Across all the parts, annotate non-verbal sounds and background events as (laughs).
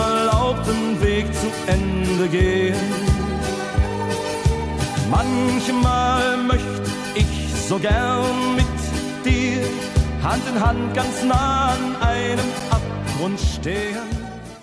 unerlaubten Weg zu Ende gehen. Manchmal möchte ich so gern mit dir Hand in Hand ganz nah an einem Abgrund stehen.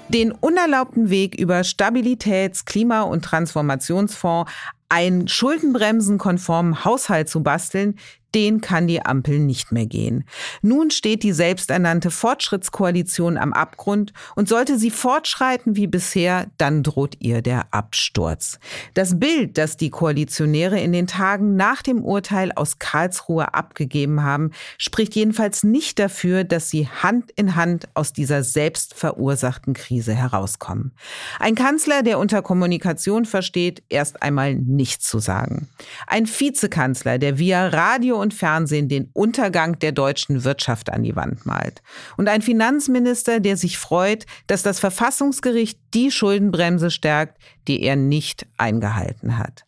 Den unerlaubten Weg über Stabilitäts-, Klima- und Transformationsfonds, einen schuldenbremsenkonformen Haushalt zu basteln, den kann die Ampel nicht mehr gehen. Nun steht die selbsternannte Fortschrittskoalition am Abgrund und sollte sie fortschreiten wie bisher, dann droht ihr der Absturz. Das Bild, das die Koalitionäre in den Tagen nach dem Urteil aus Karlsruhe abgegeben haben, spricht jedenfalls nicht dafür, dass sie Hand in Hand aus dieser selbst verursachten Krise herauskommen. Ein Kanzler, der unter Kommunikation versteht, erst einmal nichts zu sagen. Ein Vizekanzler, der via Radio und Fernsehen den Untergang der deutschen Wirtschaft an die Wand malt. Und ein Finanzminister, der sich freut, dass das Verfassungsgericht die Schuldenbremse stärkt, die er nicht eingehalten hat.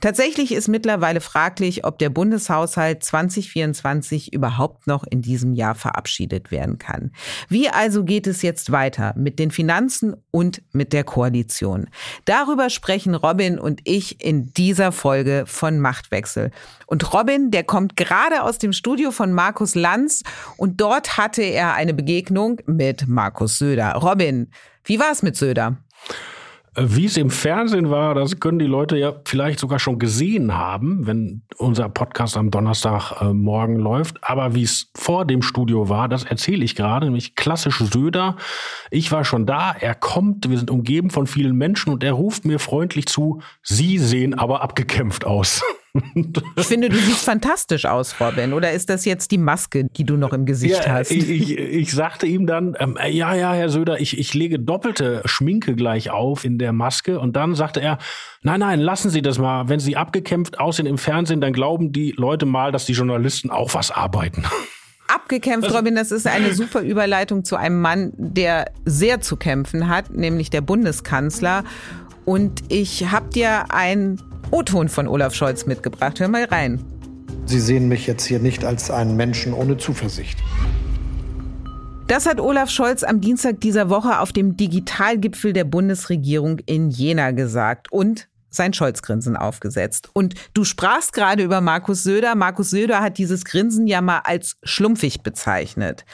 Tatsächlich ist mittlerweile fraglich, ob der Bundeshaushalt 2024 überhaupt noch in diesem Jahr verabschiedet werden kann. Wie also geht es jetzt weiter mit den Finanzen und mit der Koalition? Darüber sprechen Robin und ich in dieser Folge von Machtwechsel. Und Robin, der kommt gerade aus dem Studio von Markus Lanz und dort hatte er eine Begegnung mit Markus Söder. Robin, wie war es mit Söder? Wie es im Fernsehen war, das können die Leute ja vielleicht sogar schon gesehen haben, wenn unser Podcast am Donnerstagmorgen äh, läuft. Aber wie es vor dem Studio war, das erzähle ich gerade, nämlich klassisch Söder. Ich war schon da, er kommt, wir sind umgeben von vielen Menschen und er ruft mir freundlich zu, Sie sehen aber abgekämpft aus. (laughs) Ich finde, du siehst fantastisch aus, Robin. Oder ist das jetzt die Maske, die du noch im Gesicht ja, hast? Ich, ich, ich, sagte ihm dann, ähm, ja, ja, Herr Söder, ich, ich lege doppelte Schminke gleich auf in der Maske. Und dann sagte er, nein, nein, lassen Sie das mal. Wenn Sie abgekämpft aussehen im Fernsehen, dann glauben die Leute mal, dass die Journalisten auch was arbeiten. Abgekämpft, Robin, das ist eine super Überleitung zu einem Mann, der sehr zu kämpfen hat, nämlich der Bundeskanzler. Und ich habe dir ein O-Ton von Olaf Scholz mitgebracht. Hör mal rein. Sie sehen mich jetzt hier nicht als einen Menschen ohne Zuversicht. Das hat Olaf Scholz am Dienstag dieser Woche auf dem Digitalgipfel der Bundesregierung in Jena gesagt. Und sein Scholz-Grinsen aufgesetzt. Und du sprachst gerade über Markus Söder. Markus Söder hat dieses Grinsen ja mal als schlumpfig bezeichnet.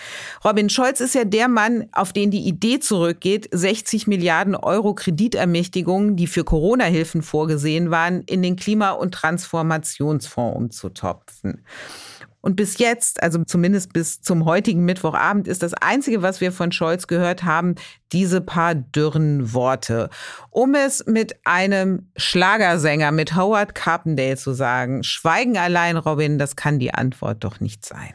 Robin Scholz ist ja der Mann, auf den die Idee zurückgeht, 60 Milliarden Euro Kreditermächtigungen, die für Corona-Hilfen vorgesehen waren, in den Klima- und Transformationsfonds umzutopfen. Und bis jetzt, also zumindest bis zum heutigen Mittwochabend, ist das Einzige, was wir von Scholz gehört haben, diese paar dürren Worte. Um es mit einem Schlagersänger, mit Howard Carpendale zu sagen, Schweigen allein, Robin, das kann die Antwort doch nicht sein.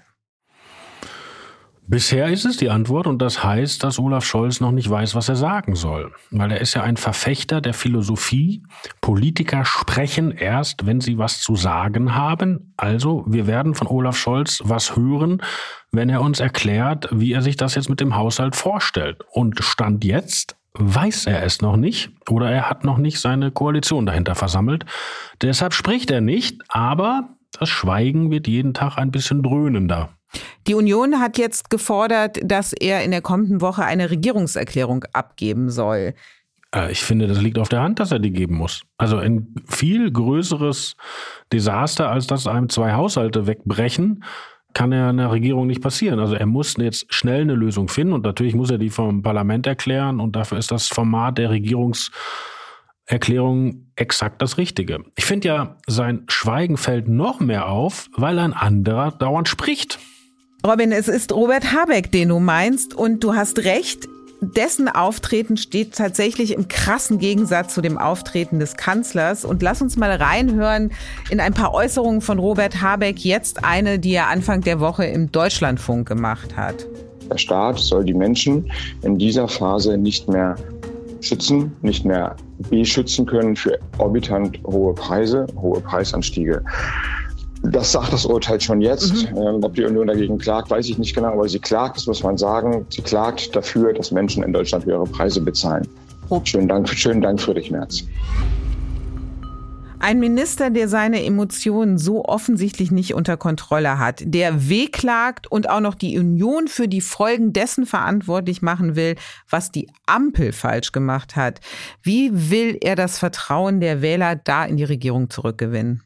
Bisher ist es die Antwort und das heißt, dass Olaf Scholz noch nicht weiß, was er sagen soll. Weil er ist ja ein Verfechter der Philosophie. Politiker sprechen erst, wenn sie was zu sagen haben. Also, wir werden von Olaf Scholz was hören, wenn er uns erklärt, wie er sich das jetzt mit dem Haushalt vorstellt. Und Stand jetzt weiß er es noch nicht oder er hat noch nicht seine Koalition dahinter versammelt. Deshalb spricht er nicht, aber das Schweigen wird jeden Tag ein bisschen dröhnender. Die Union hat jetzt gefordert, dass er in der kommenden Woche eine Regierungserklärung abgeben soll. Äh, ich finde, das liegt auf der Hand, dass er die geben muss. Also ein viel größeres Desaster, als dass einem zwei Haushalte wegbrechen, kann ja in der Regierung nicht passieren. Also er muss jetzt schnell eine Lösung finden und natürlich muss er die vom Parlament erklären und dafür ist das Format der Regierungserklärung exakt das Richtige. Ich finde ja, sein Schweigen fällt noch mehr auf, weil ein anderer dauernd spricht. Robin, es ist Robert Habeck, den du meinst, und du hast recht. Dessen Auftreten steht tatsächlich im krassen Gegensatz zu dem Auftreten des Kanzlers. Und lass uns mal reinhören in ein paar Äußerungen von Robert Habeck. Jetzt eine, die er Anfang der Woche im Deutschlandfunk gemacht hat. Der Staat soll die Menschen in dieser Phase nicht mehr schützen, nicht mehr beschützen können für orbitant hohe Preise, hohe Preisanstiege. Das sagt das Urteil schon jetzt. Mhm. Ähm, ob die Union dagegen klagt, weiß ich nicht genau, aber sie klagt, das muss man sagen. Sie klagt dafür, dass Menschen in Deutschland höhere Preise bezahlen. Schönen Dank, schönen Dank, Friedrich Merz. Ein Minister, der seine Emotionen so offensichtlich nicht unter Kontrolle hat, der wehklagt und auch noch die Union für die Folgen dessen verantwortlich machen will, was die Ampel falsch gemacht hat. Wie will er das Vertrauen der Wähler da in die Regierung zurückgewinnen?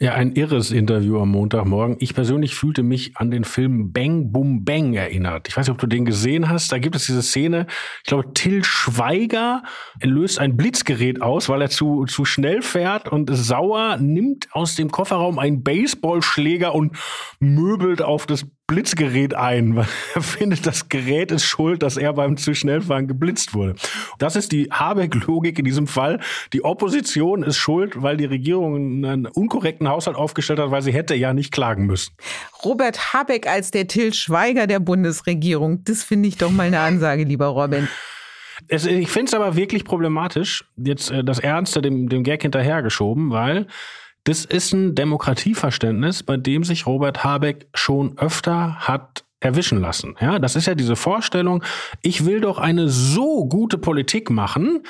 Ja, ein irres Interview am Montagmorgen. Ich persönlich fühlte mich an den Film Bang Boom Bang erinnert. Ich weiß nicht, ob du den gesehen hast. Da gibt es diese Szene. Ich glaube, Till Schweiger löst ein Blitzgerät aus, weil er zu, zu schnell fährt und sauer nimmt aus dem Kofferraum einen Baseballschläger und möbelt auf das Blitzgerät ein, weil (laughs) er findet, das Gerät ist schuld, dass er beim zu schnell fahren geblitzt wurde. Das ist die Habeck-Logik in diesem Fall. Die Opposition ist schuld, weil die Regierung einen unkorrekten Haushalt aufgestellt hat, weil sie hätte ja nicht klagen müssen. Robert Habeck als der Till Schweiger der Bundesregierung, das finde ich doch mal eine Ansage, lieber Robin. Es, ich finde es aber wirklich problematisch, jetzt äh, das Ernste dem, dem Gag hinterhergeschoben, weil das ist ein Demokratieverständnis, bei dem sich Robert Habeck schon öfter hat erwischen lassen. Ja, das ist ja diese Vorstellung, ich will doch eine so gute Politik machen,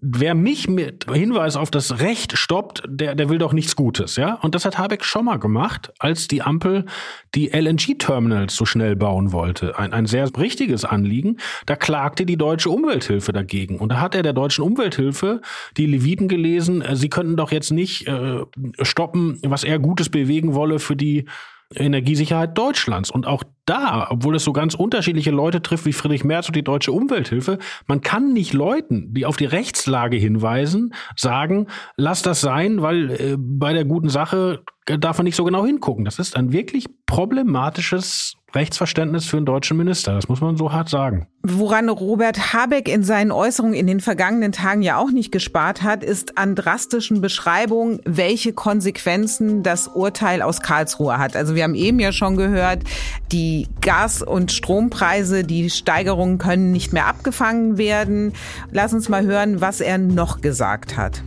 wer mich mit Hinweis auf das Recht stoppt, der, der will doch nichts Gutes, ja? Und das hat Habeck schon mal gemacht, als die Ampel die LNG-Terminals so schnell bauen wollte. Ein, ein sehr richtiges Anliegen. Da klagte die Deutsche Umwelthilfe dagegen. Und da hat er der Deutschen Umwelthilfe die Leviten gelesen, äh, sie könnten doch jetzt nicht äh, stoppen, was er Gutes bewegen wolle für die Energiesicherheit Deutschlands. Und auch da, obwohl es so ganz unterschiedliche Leute trifft wie Friedrich Merz und die Deutsche Umwelthilfe, man kann nicht Leuten, die auf die Rechtslage hinweisen, sagen, lass das sein, weil äh, bei der guten Sache darf man nicht so genau hingucken. Das ist ein wirklich problematisches Rechtsverständnis für einen deutschen Minister. Das muss man so hart sagen. Woran Robert Habeck in seinen Äußerungen in den vergangenen Tagen ja auch nicht gespart hat, ist an drastischen Beschreibungen, welche Konsequenzen das Urteil aus Karlsruhe hat. Also wir haben eben ja schon gehört, die Gas- und Strompreise, die Steigerungen können nicht mehr abgefangen werden. Lass uns mal hören, was er noch gesagt hat.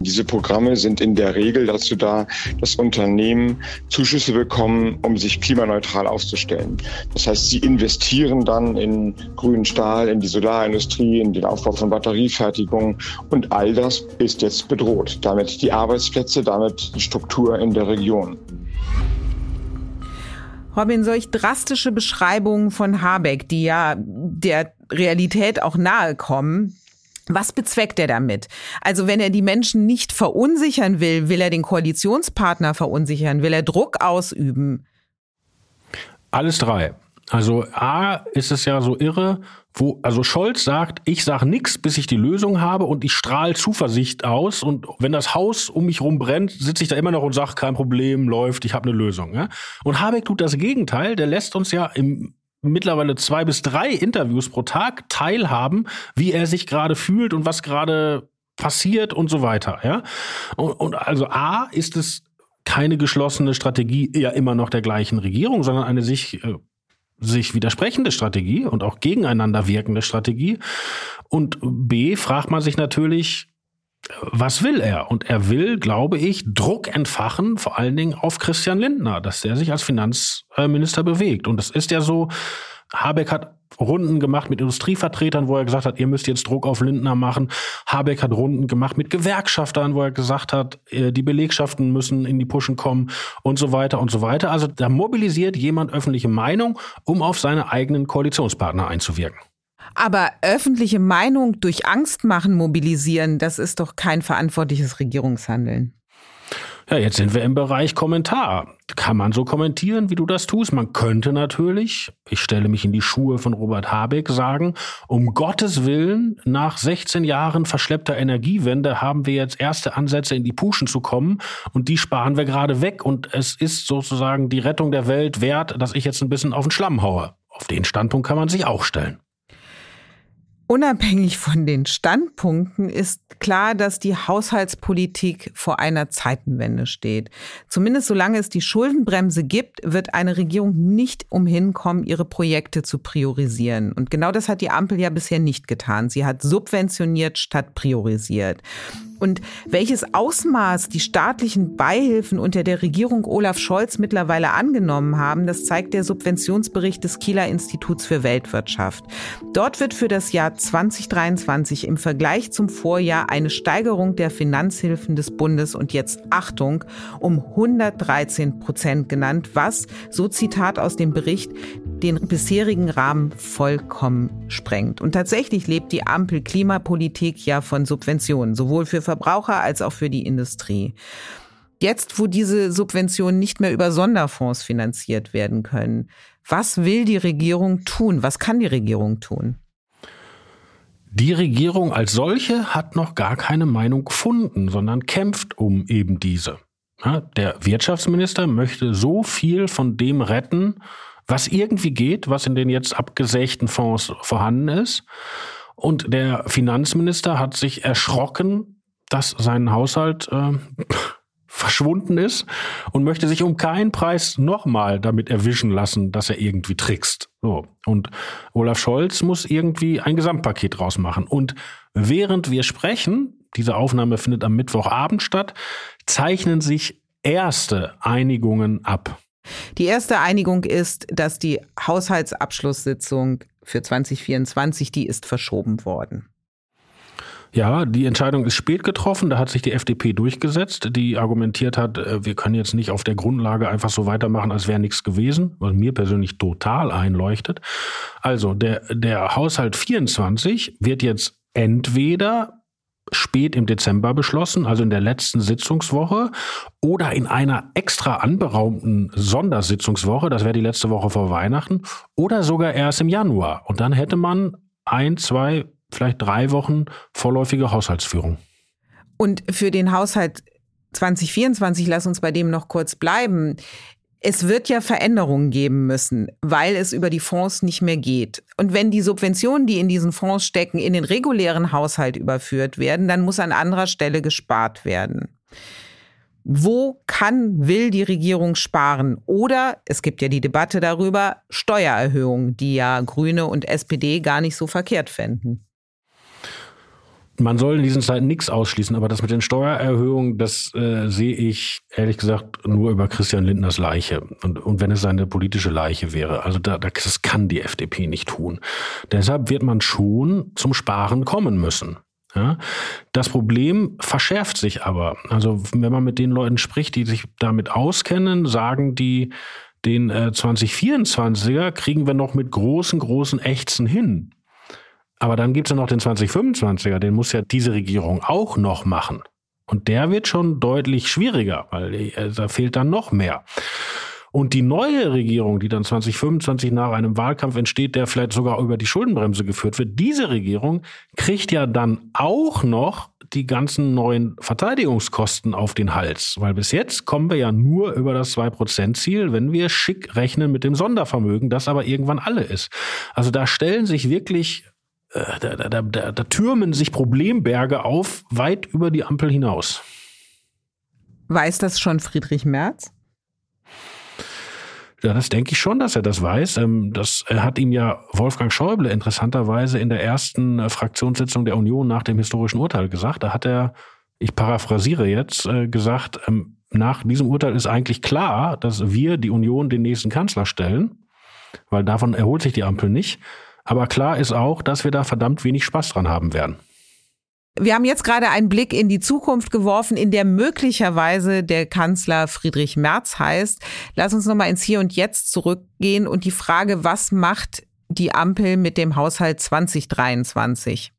Diese Programme sind in der Regel dazu da, dass Unternehmen Zuschüsse bekommen, um sich klimaneutral aufzustellen. Das heißt, sie investieren dann in grünen Stahl, in die Solarindustrie, in den Aufbau von Batteriefertigung und all das ist jetzt bedroht. Damit die Arbeitsplätze, damit die Struktur in der Region. Robin, solch drastische Beschreibungen von Habeck, die ja der Realität auch nahe kommen, was bezweckt er damit? Also wenn er die Menschen nicht verunsichern will, will er den Koalitionspartner verunsichern, will er Druck ausüben? Alles drei. Also A ist es ja so irre, wo also Scholz sagt, ich sag nichts, bis ich die Lösung habe und ich strahle Zuversicht aus und wenn das Haus um mich rum brennt, sitze ich da immer noch und sage, kein Problem, läuft, ich habe eine Lösung. Ja? Und Habeck tut das Gegenteil, der lässt uns ja im mittlerweile zwei bis drei Interviews pro Tag teilhaben, wie er sich gerade fühlt und was gerade passiert und so weiter. Ja? Und, und also A ist es keine geschlossene Strategie ja immer noch der gleichen Regierung, sondern eine sich äh, sich widersprechende Strategie und auch gegeneinander wirkende Strategie. Und B fragt man sich natürlich, was will er? Und er will, glaube ich, Druck entfachen, vor allen Dingen auf Christian Lindner, dass der sich als Finanzminister bewegt. Und es ist ja so, Habeck hat Runden gemacht mit Industrievertretern, wo er gesagt hat, ihr müsst jetzt Druck auf Lindner machen. Habeck hat Runden gemacht mit Gewerkschaftern, wo er gesagt hat, äh, die Belegschaften müssen in die Puschen kommen und so weiter und so weiter. Also da mobilisiert jemand öffentliche Meinung, um auf seine eigenen Koalitionspartner einzuwirken. Aber öffentliche Meinung durch Angst machen, mobilisieren, das ist doch kein verantwortliches Regierungshandeln. Ja, jetzt sind wir im Bereich Kommentar. Kann man so kommentieren, wie du das tust? Man könnte natürlich, ich stelle mich in die Schuhe von Robert Habeck, sagen, um Gottes Willen, nach 16 Jahren verschleppter Energiewende haben wir jetzt erste Ansätze in die Puschen zu kommen und die sparen wir gerade weg und es ist sozusagen die Rettung der Welt wert, dass ich jetzt ein bisschen auf den Schlamm haue. Auf den Standpunkt kann man sich auch stellen. Unabhängig von den Standpunkten ist klar, dass die Haushaltspolitik vor einer Zeitenwende steht. Zumindest solange es die Schuldenbremse gibt, wird eine Regierung nicht umhin kommen, ihre Projekte zu priorisieren. Und genau das hat die Ampel ja bisher nicht getan. Sie hat subventioniert statt priorisiert. Und welches Ausmaß die staatlichen Beihilfen unter der Regierung Olaf Scholz mittlerweile angenommen haben, das zeigt der Subventionsbericht des Kieler Instituts für Weltwirtschaft. Dort wird für das Jahr 2023 im Vergleich zum Vorjahr eine Steigerung der Finanzhilfen des Bundes und jetzt Achtung um 113 Prozent genannt, was, so Zitat aus dem Bericht, den bisherigen Rahmen vollkommen sprengt. Und tatsächlich lebt die Ampel Klimapolitik ja von Subventionen, sowohl für Verbraucher als auch für die Industrie. Jetzt, wo diese Subventionen nicht mehr über Sonderfonds finanziert werden können, was will die Regierung tun? Was kann die Regierung tun? Die Regierung als solche hat noch gar keine Meinung gefunden, sondern kämpft um eben diese. Der Wirtschaftsminister möchte so viel von dem retten, was irgendwie geht, was in den jetzt abgesägten Fonds vorhanden ist. Und der Finanzminister hat sich erschrocken, dass sein Haushalt äh, (laughs) verschwunden ist und möchte sich um keinen Preis nochmal damit erwischen lassen, dass er irgendwie trickst. So. Und Olaf Scholz muss irgendwie ein Gesamtpaket draus machen. Und während wir sprechen, diese Aufnahme findet am Mittwochabend statt, zeichnen sich erste Einigungen ab. Die erste Einigung ist, dass die Haushaltsabschlusssitzung für 2024, die ist verschoben worden. Ja, die Entscheidung ist spät getroffen. Da hat sich die FDP durchgesetzt, die argumentiert hat, äh, wir können jetzt nicht auf der Grundlage einfach so weitermachen, als wäre nichts gewesen, was mir persönlich total einleuchtet. Also der, der Haushalt 24 wird jetzt entweder spät im Dezember beschlossen, also in der letzten Sitzungswoche, oder in einer extra anberaumten Sondersitzungswoche, das wäre die letzte Woche vor Weihnachten, oder sogar erst im Januar. Und dann hätte man ein, zwei vielleicht drei Wochen vorläufige Haushaltsführung. Und für den Haushalt 2024, lass uns bei dem noch kurz bleiben. Es wird ja Veränderungen geben müssen, weil es über die Fonds nicht mehr geht. Und wenn die Subventionen, die in diesen Fonds stecken, in den regulären Haushalt überführt werden, dann muss an anderer Stelle gespart werden. Wo kann, will die Regierung sparen? Oder es gibt ja die Debatte darüber, Steuererhöhungen, die ja Grüne und SPD gar nicht so verkehrt fänden man soll in diesen Zeiten nichts ausschließen, aber das mit den Steuererhöhungen, das äh, sehe ich ehrlich gesagt nur über Christian Lindners Leiche. Und, und wenn es seine politische Leiche wäre. Also da, das kann die FDP nicht tun. Deshalb wird man schon zum Sparen kommen müssen. Ja? Das Problem verschärft sich aber. Also wenn man mit den Leuten spricht, die sich damit auskennen, sagen die, den äh, 2024er kriegen wir noch mit großen, großen Ächzen hin. Aber dann gibt es ja noch den 2025er, den muss ja diese Regierung auch noch machen. Und der wird schon deutlich schwieriger, weil äh, da fehlt dann noch mehr. Und die neue Regierung, die dann 2025 nach einem Wahlkampf entsteht, der vielleicht sogar über die Schuldenbremse geführt wird, diese Regierung kriegt ja dann auch noch die ganzen neuen Verteidigungskosten auf den Hals. Weil bis jetzt kommen wir ja nur über das 2%-Ziel, wenn wir schick rechnen mit dem Sondervermögen, das aber irgendwann alle ist. Also da stellen sich wirklich da, da, da, da türmen sich Problemberge auf, weit über die Ampel hinaus. Weiß das schon Friedrich Merz? Ja, das denke ich schon, dass er das weiß. Ähm, das hat ihm ja Wolfgang Schäuble interessanterweise in der ersten äh, Fraktionssitzung der Union nach dem historischen Urteil gesagt. Da hat er, ich paraphrasiere jetzt, äh, gesagt, ähm, nach diesem Urteil ist eigentlich klar, dass wir, die Union, den nächsten Kanzler stellen, weil davon erholt sich die Ampel nicht. Aber klar ist auch, dass wir da verdammt wenig Spaß dran haben werden. Wir haben jetzt gerade einen Blick in die Zukunft geworfen, in der möglicherweise der Kanzler Friedrich Merz heißt. Lass uns nochmal ins Hier und Jetzt zurückgehen und die Frage, was macht die Ampel mit dem Haushalt 2023?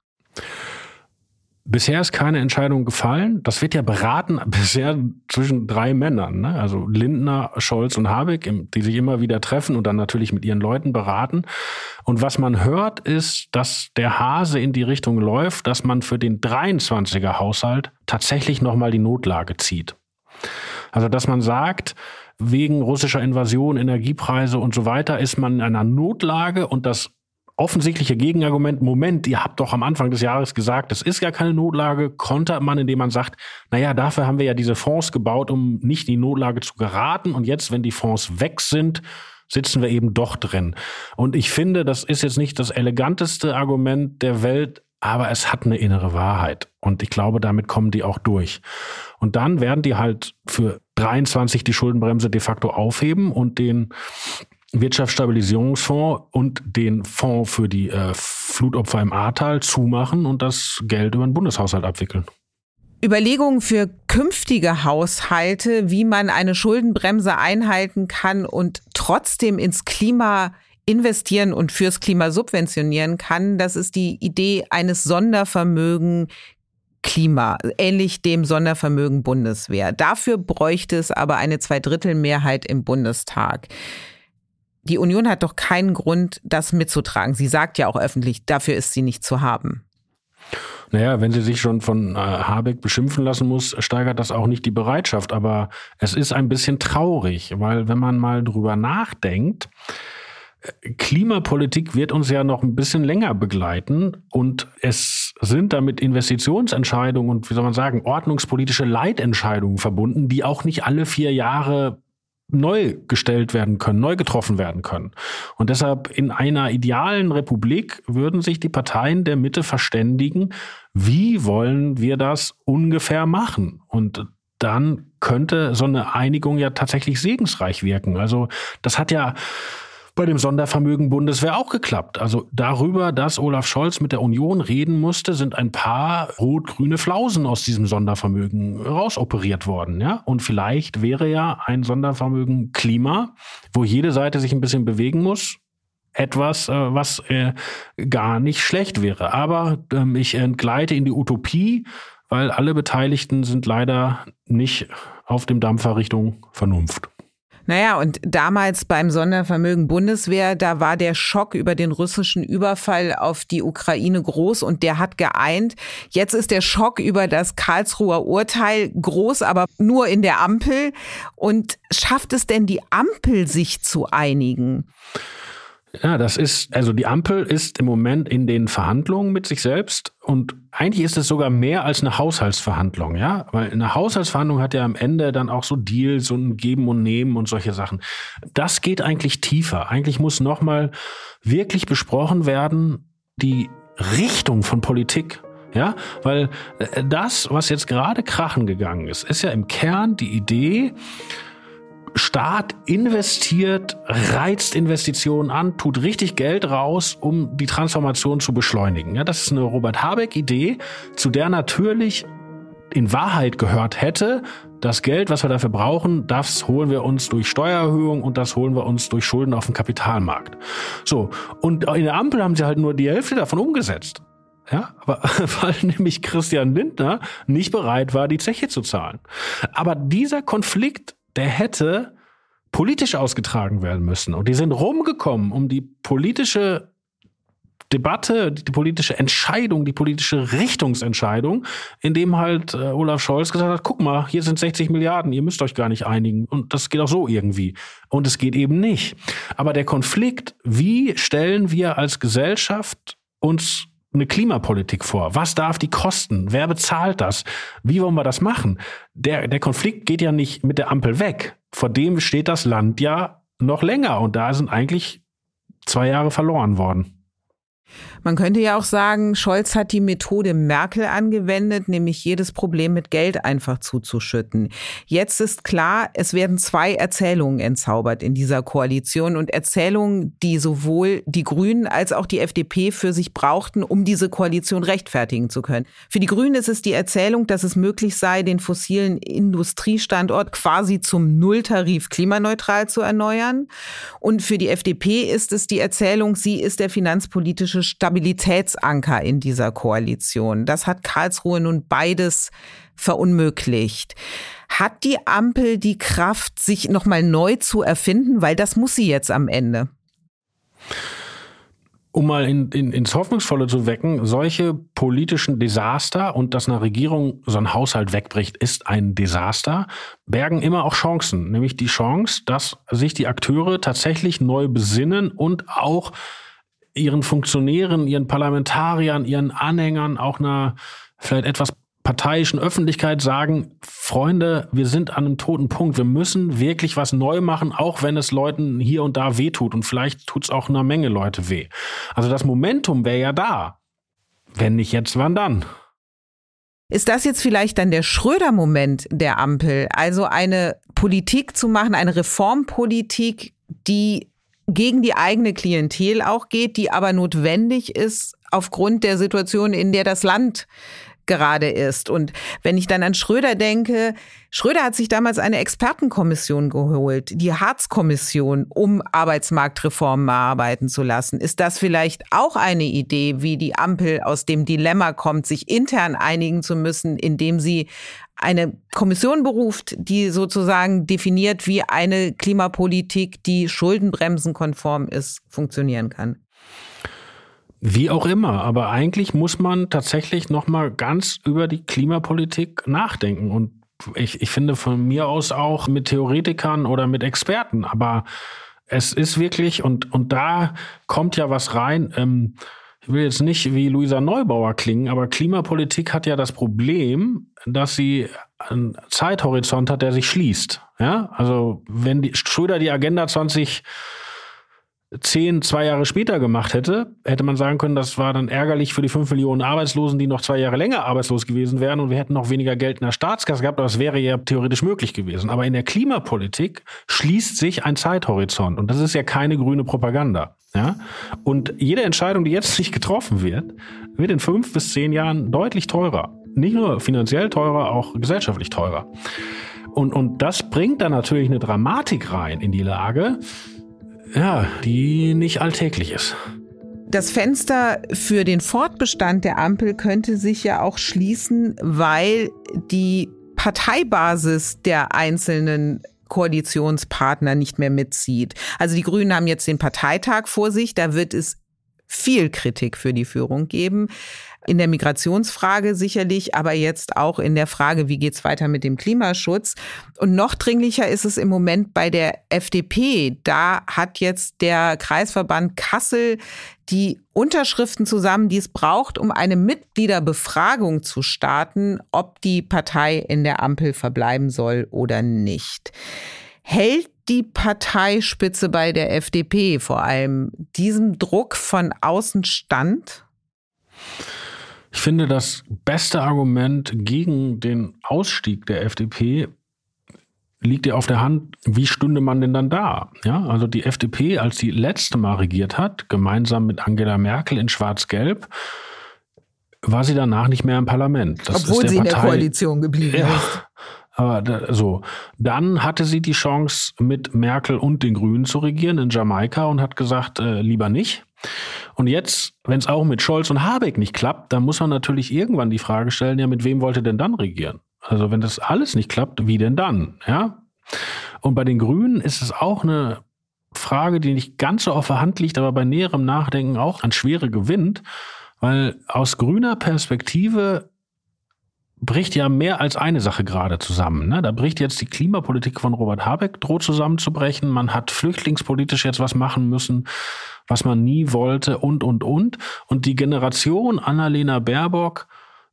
Bisher ist keine Entscheidung gefallen. Das wird ja beraten (laughs) bisher zwischen drei Männern, ne? also Lindner, Scholz und Habeck, die sich immer wieder treffen und dann natürlich mit ihren Leuten beraten. Und was man hört, ist, dass der Hase in die Richtung läuft, dass man für den 23er Haushalt tatsächlich nochmal die Notlage zieht. Also dass man sagt, wegen russischer Invasion, Energiepreise und so weiter ist man in einer Notlage und das offensichtliche Gegenargument, Moment, ihr habt doch am Anfang des Jahres gesagt, es ist gar keine Notlage, kontert man, indem man sagt, naja, dafür haben wir ja diese Fonds gebaut, um nicht in die Notlage zu geraten. Und jetzt, wenn die Fonds weg sind, sitzen wir eben doch drin. Und ich finde, das ist jetzt nicht das eleganteste Argument der Welt, aber es hat eine innere Wahrheit. Und ich glaube, damit kommen die auch durch. Und dann werden die halt für 23 die Schuldenbremse de facto aufheben und den Wirtschaftsstabilisierungsfonds und den Fonds für die äh, Flutopfer im Ahrtal zumachen und das Geld über den Bundeshaushalt abwickeln. Überlegungen für künftige Haushalte, wie man eine Schuldenbremse einhalten kann und trotzdem ins Klima investieren und fürs Klima subventionieren kann, das ist die Idee eines Sondervermögen Klima, ähnlich dem Sondervermögen Bundeswehr. Dafür bräuchte es aber eine Zweidrittelmehrheit im Bundestag. Die Union hat doch keinen Grund, das mitzutragen. Sie sagt ja auch öffentlich, dafür ist sie nicht zu haben. Naja, wenn sie sich schon von äh, Habeck beschimpfen lassen muss, steigert das auch nicht die Bereitschaft. Aber es ist ein bisschen traurig, weil wenn man mal drüber nachdenkt, äh, Klimapolitik wird uns ja noch ein bisschen länger begleiten und es sind damit Investitionsentscheidungen und wie soll man sagen, ordnungspolitische Leitentscheidungen verbunden, die auch nicht alle vier Jahre neu gestellt werden können, neu getroffen werden können. Und deshalb in einer idealen Republik würden sich die Parteien der Mitte verständigen, wie wollen wir das ungefähr machen? Und dann könnte so eine Einigung ja tatsächlich segensreich wirken. Also das hat ja bei dem Sondervermögen Bundeswehr auch geklappt. Also darüber, dass Olaf Scholz mit der Union reden musste, sind ein paar rot-grüne Flausen aus diesem Sondervermögen rausoperiert worden. Ja? Und vielleicht wäre ja ein Sondervermögen Klima, wo jede Seite sich ein bisschen bewegen muss, etwas, äh, was äh, gar nicht schlecht wäre. Aber ähm, ich entgleite in die Utopie, weil alle Beteiligten sind leider nicht auf dem Dampfer Richtung Vernunft. Naja, und damals beim Sondervermögen Bundeswehr, da war der Schock über den russischen Überfall auf die Ukraine groß und der hat geeint. Jetzt ist der Schock über das Karlsruher Urteil groß, aber nur in der Ampel. Und schafft es denn die Ampel, sich zu einigen? Ja, das ist, also die Ampel ist im Moment in den Verhandlungen mit sich selbst und eigentlich ist es sogar mehr als eine Haushaltsverhandlung, ja, weil eine Haushaltsverhandlung hat ja am Ende dann auch so Deals und Geben und Nehmen und solche Sachen. Das geht eigentlich tiefer. Eigentlich muss nochmal wirklich besprochen werden, die Richtung von Politik. Ja, weil äh, das, was jetzt gerade krachen gegangen ist, ist ja im Kern die Idee, Staat investiert, reizt Investitionen an, tut richtig Geld raus, um die Transformation zu beschleunigen. Ja, das ist eine Robert Habeck-Idee, zu der natürlich in Wahrheit gehört hätte, das Geld, was wir dafür brauchen, das holen wir uns durch Steuererhöhung und das holen wir uns durch Schulden auf dem Kapitalmarkt. So. Und in der Ampel haben sie halt nur die Hälfte davon umgesetzt. Ja, (laughs) weil nämlich Christian Lindner nicht bereit war, die Zeche zu zahlen. Aber dieser Konflikt der hätte politisch ausgetragen werden müssen. Und die sind rumgekommen, um die politische Debatte, die politische Entscheidung, die politische Richtungsentscheidung, in dem halt äh, Olaf Scholz gesagt hat, guck mal, hier sind 60 Milliarden, ihr müsst euch gar nicht einigen. Und das geht auch so irgendwie. Und es geht eben nicht. Aber der Konflikt, wie stellen wir als Gesellschaft uns eine Klimapolitik vor? Was darf die kosten? Wer bezahlt das? Wie wollen wir das machen? Der, der Konflikt geht ja nicht mit der Ampel weg. Vor dem steht das Land ja noch länger und da sind eigentlich zwei Jahre verloren worden. Man könnte ja auch sagen, Scholz hat die Methode Merkel angewendet, nämlich jedes Problem mit Geld einfach zuzuschütten. Jetzt ist klar, es werden zwei Erzählungen entzaubert in dieser Koalition und Erzählungen, die sowohl die Grünen als auch die FDP für sich brauchten, um diese Koalition rechtfertigen zu können. Für die Grünen ist es die Erzählung, dass es möglich sei, den fossilen Industriestandort quasi zum Nulltarif klimaneutral zu erneuern. Und für die FDP ist es die Erzählung, sie ist der finanzpolitische Stabilitätsanker in dieser Koalition. Das hat Karlsruhe nun beides verunmöglicht. Hat die Ampel die Kraft, sich nochmal neu zu erfinden? Weil das muss sie jetzt am Ende. Um mal in, in, ins Hoffnungsvolle zu wecken, solche politischen Desaster und dass eine Regierung so ein Haushalt wegbricht, ist ein Desaster, bergen immer auch Chancen. Nämlich die Chance, dass sich die Akteure tatsächlich neu besinnen und auch ihren Funktionären, ihren Parlamentariern, ihren Anhängern, auch einer vielleicht etwas parteiischen Öffentlichkeit sagen, Freunde, wir sind an einem toten Punkt. Wir müssen wirklich was neu machen, auch wenn es Leuten hier und da wehtut. Und vielleicht tut es auch einer Menge Leute weh. Also das Momentum wäre ja da. Wenn nicht jetzt, wann dann? Ist das jetzt vielleicht dann der Schröder-Moment der Ampel? Also eine Politik zu machen, eine Reformpolitik, die gegen die eigene Klientel auch geht, die aber notwendig ist aufgrund der Situation, in der das Land gerade ist. Und wenn ich dann an Schröder denke, Schröder hat sich damals eine Expertenkommission geholt, die Harz-Kommission, um Arbeitsmarktreformen erarbeiten zu lassen. Ist das vielleicht auch eine Idee, wie die Ampel aus dem Dilemma kommt, sich intern einigen zu müssen, indem sie eine Kommission beruft, die sozusagen definiert, wie eine Klimapolitik, die schuldenbremsenkonform ist, funktionieren kann? Wie auch immer, aber eigentlich muss man tatsächlich noch mal ganz über die Klimapolitik nachdenken und ich, ich finde von mir aus auch mit Theoretikern oder mit Experten, aber es ist wirklich und und da kommt ja was rein. Ähm, ich will jetzt nicht wie Luisa Neubauer klingen, aber Klimapolitik hat ja das Problem, dass sie einen Zeithorizont hat, der sich schließt. Ja, also wenn die Schröder die Agenda 20 zehn, zwei Jahre später gemacht hätte, hätte man sagen können, das war dann ärgerlich für die fünf Millionen Arbeitslosen, die noch zwei Jahre länger arbeitslos gewesen wären und wir hätten noch weniger Geld in der Staatskasse gehabt, aber das wäre ja theoretisch möglich gewesen. Aber in der Klimapolitik schließt sich ein Zeithorizont und das ist ja keine grüne Propaganda. Ja? Und jede Entscheidung, die jetzt (laughs) nicht getroffen wird, wird in fünf bis zehn Jahren deutlich teurer. Nicht nur finanziell teurer, auch gesellschaftlich teurer. Und, und das bringt dann natürlich eine Dramatik rein in die Lage, ja, die nicht alltäglich ist. Das Fenster für den Fortbestand der Ampel könnte sich ja auch schließen, weil die Parteibasis der einzelnen Koalitionspartner nicht mehr mitzieht. Also die Grünen haben jetzt den Parteitag vor sich, da wird es viel Kritik für die Führung geben in der Migrationsfrage sicherlich, aber jetzt auch in der Frage, wie geht's weiter mit dem Klimaschutz. Und noch dringlicher ist es im Moment bei der FDP. Da hat jetzt der Kreisverband Kassel die Unterschriften zusammen, die es braucht, um eine Mitgliederbefragung zu starten, ob die Partei in der Ampel verbleiben soll oder nicht. Hält die Parteispitze bei der FDP vor allem diesem Druck von außen stand? Ich finde, das beste Argument gegen den Ausstieg der FDP liegt ja auf der Hand, wie stünde man denn dann da? Ja, also die FDP, als sie letzte Mal regiert hat, gemeinsam mit Angela Merkel in Schwarz-Gelb, war sie danach nicht mehr im Parlament. Das Obwohl sie Partei, in der Koalition geblieben ja, ist. Aber da, so, dann hatte sie die Chance, mit Merkel und den Grünen zu regieren in Jamaika und hat gesagt, äh, lieber nicht. Und jetzt, wenn es auch mit Scholz und Habeck nicht klappt, dann muss man natürlich irgendwann die Frage stellen, ja, mit wem wollt ihr denn dann regieren? Also wenn das alles nicht klappt, wie denn dann? Ja? Und bei den Grünen ist es auch eine Frage, die nicht ganz so auf der Hand liegt, aber bei näherem Nachdenken auch an Schwere gewinnt, weil aus grüner Perspektive bricht ja mehr als eine Sache gerade zusammen. Ne? Da bricht jetzt die Klimapolitik von Robert Habeck, droht zusammenzubrechen. Man hat flüchtlingspolitisch jetzt was machen müssen, was man nie wollte und, und, und. Und die Generation Annalena Baerbock,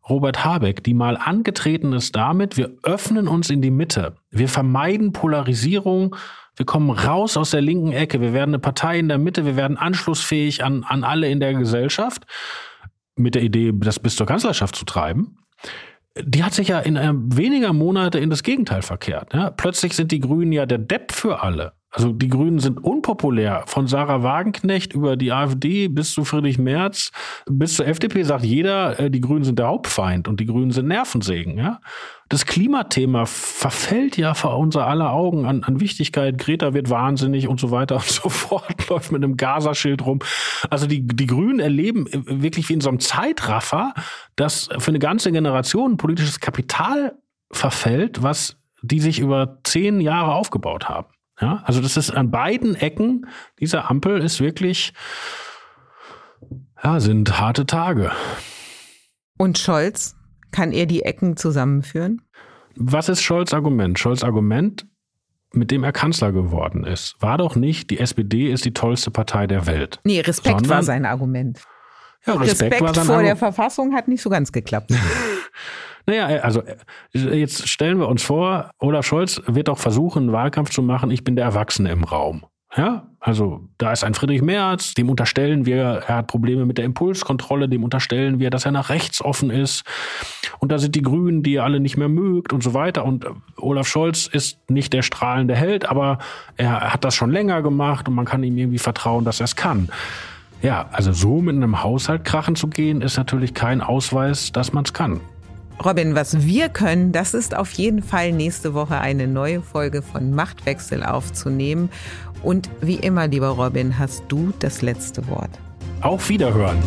Robert Habeck, die mal angetreten ist damit, wir öffnen uns in die Mitte. Wir vermeiden Polarisierung. Wir kommen raus aus der linken Ecke. Wir werden eine Partei in der Mitte. Wir werden anschlussfähig an, an alle in der Gesellschaft. Mit der Idee, das bis zur Kanzlerschaft zu treiben die hat sich ja in äh, weniger Monate in das Gegenteil verkehrt. Ja? Plötzlich sind die Grünen ja der Depp für alle. Also die Grünen sind unpopulär. Von Sarah Wagenknecht über die AfD bis zu Friedrich Merz bis zur FDP sagt jeder, äh, die Grünen sind der Hauptfeind und die Grünen sind Nervensägen. Ja? Das Klimathema verfällt ja vor unser aller Augen an, an Wichtigkeit. Greta wird wahnsinnig und so weiter und (laughs) so fort, läuft mit einem Gazaschild rum. Also die, die Grünen erleben wirklich wie in so einem Zeitraffer, dass für eine ganze Generation politisches Kapital verfällt, was die sich über zehn Jahre aufgebaut haben. Ja, also das ist an beiden Ecken dieser Ampel ist wirklich, ja, sind harte Tage. Und Scholz, kann er die Ecken zusammenführen? Was ist Scholz Argument? Scholz Argument mit dem er Kanzler geworden ist, war doch nicht, die SPD ist die tollste Partei der Welt. Nee, Respekt Sondern- war sein Argument. Ja, Respekt, Respekt vor der Argument. Verfassung hat nicht so ganz geklappt. (laughs) Naja, also äh, jetzt stellen wir uns vor, Olaf Scholz wird doch versuchen, einen Wahlkampf zu machen, ich bin der Erwachsene im Raum. Ja, also da ist ein Friedrich Merz, dem unterstellen wir, er hat Probleme mit der Impulskontrolle, dem unterstellen wir, dass er nach rechts offen ist. Und da sind die Grünen, die ihr alle nicht mehr mögt und so weiter. Und äh, Olaf Scholz ist nicht der strahlende Held, aber er hat das schon länger gemacht und man kann ihm irgendwie vertrauen, dass er es kann. Ja, also so mit einem Haushalt krachen zu gehen, ist natürlich kein Ausweis, dass man es kann. Robin, was wir können, das ist auf jeden Fall nächste Woche eine neue Folge von Machtwechsel aufzunehmen. Und wie immer, lieber Robin, hast du das letzte Wort. Auf Wiederhören.